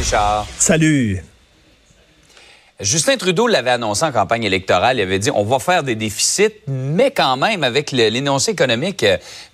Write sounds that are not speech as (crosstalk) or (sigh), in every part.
Richard. Salut. Justin Trudeau l'avait annoncé en campagne électorale. Il avait dit on va faire des déficits, mais quand même, avec l'énoncé économique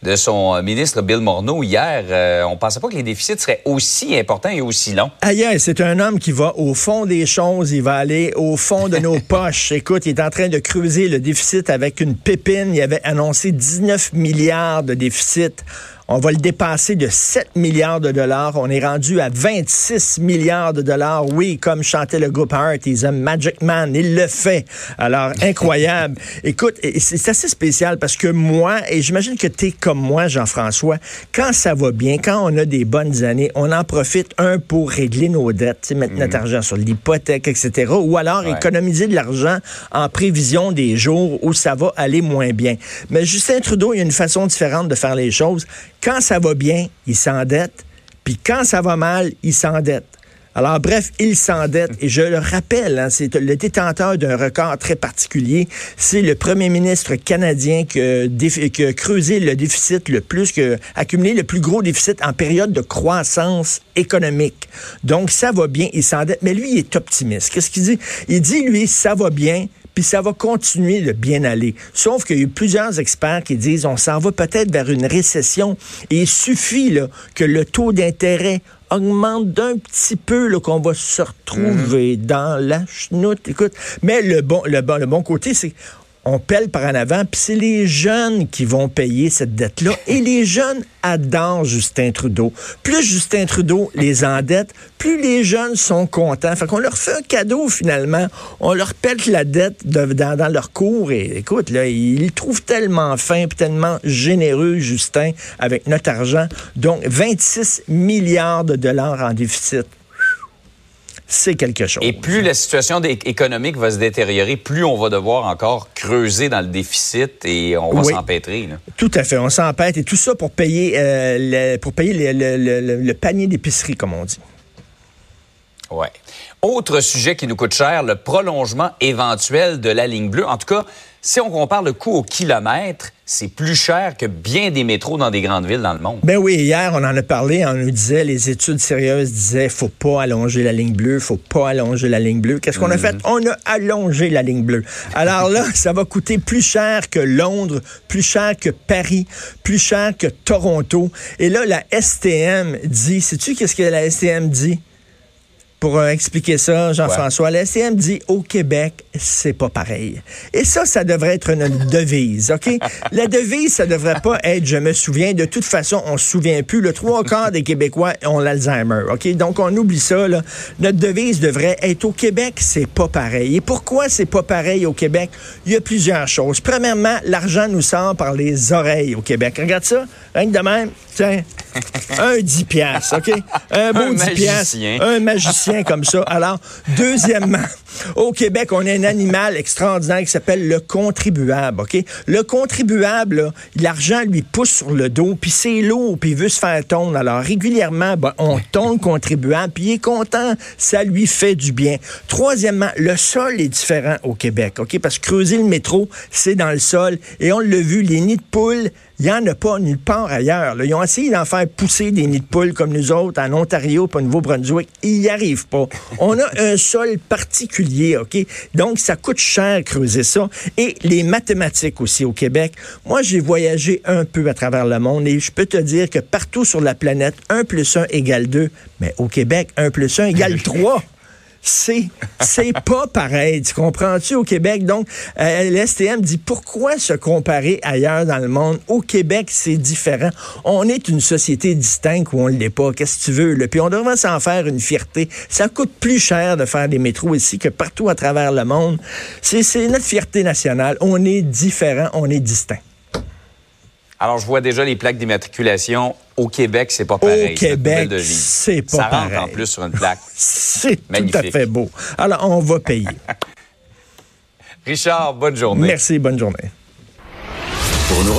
de son ministre Bill Morneau hier, euh, on pensait pas que les déficits seraient aussi importants et aussi longs. Ailleurs, c'est un homme qui va au fond des choses. Il va aller au fond de nos (laughs) poches. Écoute, il est en train de creuser le déficit avec une pépine. Il avait annoncé 19 milliards de déficit. On va le dépasser de 7 milliards de dollars. On est rendu à 26 milliards de dollars. Oui, comme chantait le groupe Heart, he's a magic man. Il le fait. Alors, (laughs) incroyable. Écoute, c'est assez spécial parce que moi, et j'imagine que tu es comme moi, Jean-François, quand ça va bien, quand on a des bonnes années, on en profite, un, pour régler nos dettes, mettre notre mm. argent sur l'hypothèque, etc. Ou alors économiser de l'argent en prévision des jours où ça va aller moins bien. Mais Justin Trudeau, il y a une façon différente de faire les choses quand ça va bien, il s'endette, puis quand ça va mal, il s'endette. Alors, bref, il s'endette. Et je le rappelle, hein, c'est le détenteur d'un record très particulier. C'est le premier ministre canadien qui a, creusé le déficit le plus, qui a accumulé le plus gros déficit en période de croissance économique. Donc, ça va bien, il s'endette. Mais lui, il est optimiste. Qu'est-ce qu'il dit? Il dit, lui, ça va bien, puis ça va continuer de bien aller. Sauf qu'il y a eu plusieurs experts qui disent on s'en va peut-être vers une récession et il suffit là, que le taux d'intérêt augmente d'un petit peu qu'on va se retrouver mhm. dans la chenoute. Écoute, mais le bon, le bon, le bon côté, c'est on pèle par en avant, puis c'est les jeunes qui vont payer cette dette-là. Et les jeunes adorent Justin Trudeau. Plus Justin Trudeau les endette, plus les jeunes sont contents. Fait qu'on leur fait un cadeau finalement. On leur pète la dette dans, leur cours. Et écoute, là, ils trouvent tellement fin, tellement généreux, Justin, avec notre argent. Donc, 26 milliards de dollars en déficit c'est quelque chose. Et plus la situation économique va se détériorer, plus on va devoir encore creuser dans le déficit et on va s'empêtrer. Tout à fait, on s'empêtre et tout ça pour payer, euh, le, pour payer le, panier d'épicerie, comme on dit. Ouais. Autre sujet qui nous coûte cher, le prolongement éventuel de la ligne bleue. En tout cas, si on compare le coût au kilomètre, c'est plus cher que bien des métros dans des grandes villes dans le monde. Ben oui, hier, on en a parlé, on nous disait, les études sérieuses disaient, faut pas allonger la ligne bleue, faut pas allonger la ligne bleue. Qu'est-ce qu'on a mhm. fait? On a allongé la ligne bleue. Alors là, ça va coûter plus cher que Londres, plus cher que Paris, plus cher que Toronto. Et là, la STM dit, sais-tu qu'est-ce que la STM dit? Pour euh, expliquer ça, Jean-François. La STM dit au Québec, c'est pas pareil. Et ça, ça devrait être une devise, OK? (laughs) La devise, ça devrait pas être je me souviens. De toute façon, on se souvient plus. Le trois quarts des Québécois ont l'Alzheimer, OK? Donc, on oublie ça, là. Notre devise devrait être au Québec, c'est pas pareil. Et pourquoi c'est pas pareil au Québec? Il y a plusieurs choses. Premièrement, l'argent nous sort par les oreilles au Québec. Regarde ça, rien que de même. Tiens, un 10 piastres, OK? Un beau 10 piastres. Un magicien comme ça. Alors, deuxièmement, au Québec, on a un animal extraordinaire qui s'appelle le contribuable, OK? Le contribuable, l'argent lui pousse sur le dos, puis c'est lourd, puis il veut se faire tondre. Alors, régulièrement, ben, on tombe le contribuable, puis il est content, ça lui fait du bien. Troisièmement, le sol est différent au Québec, OK? Parce que creuser le métro, c'est dans le sol, et on l'a vu, les nids de poules, il n'y en a pas nulle part ailleurs. Ils ont essayé d'en faire pousser des nids de poules comme nous autres en Ontario et au Nouveau-Brunswick. Ils n'y arrivent pas. On a un sol particulier, OK? Donc, ça coûte cher creuser ça. Et les mathématiques aussi au Québec. Moi, j'ai voyagé un peu à travers le monde et je peux te dire que partout sur la planète, 1 plus 1 égale 2. Mais au Québec, 1 plus 1 égale (laughs) 3 c'est c'est pas pareil. Tu comprends-tu au Québec? Donc, euh, l'STM dit pourquoi se comparer ailleurs dans le monde? Au Québec, c'est différent. On est une société distincte ou on l'est pas. Qu'est-ce que tu veux? Là? Puis on devrait s'en faire une fierté. Ça coûte plus cher de faire des métros ici que partout à travers le monde. C'est notre fierté nationale. On est différent, on est distinct. Alors, je vois déjà les plaques d'immatriculation. Au Québec, c'est pas pareil. Au Québec, c'est pas Ça pareil. rentre en plus sur une plaque. (laughs) c'est tout à fait beau. Alors, on va payer. (laughs) Richard, bonne journée. Merci, bonne journée.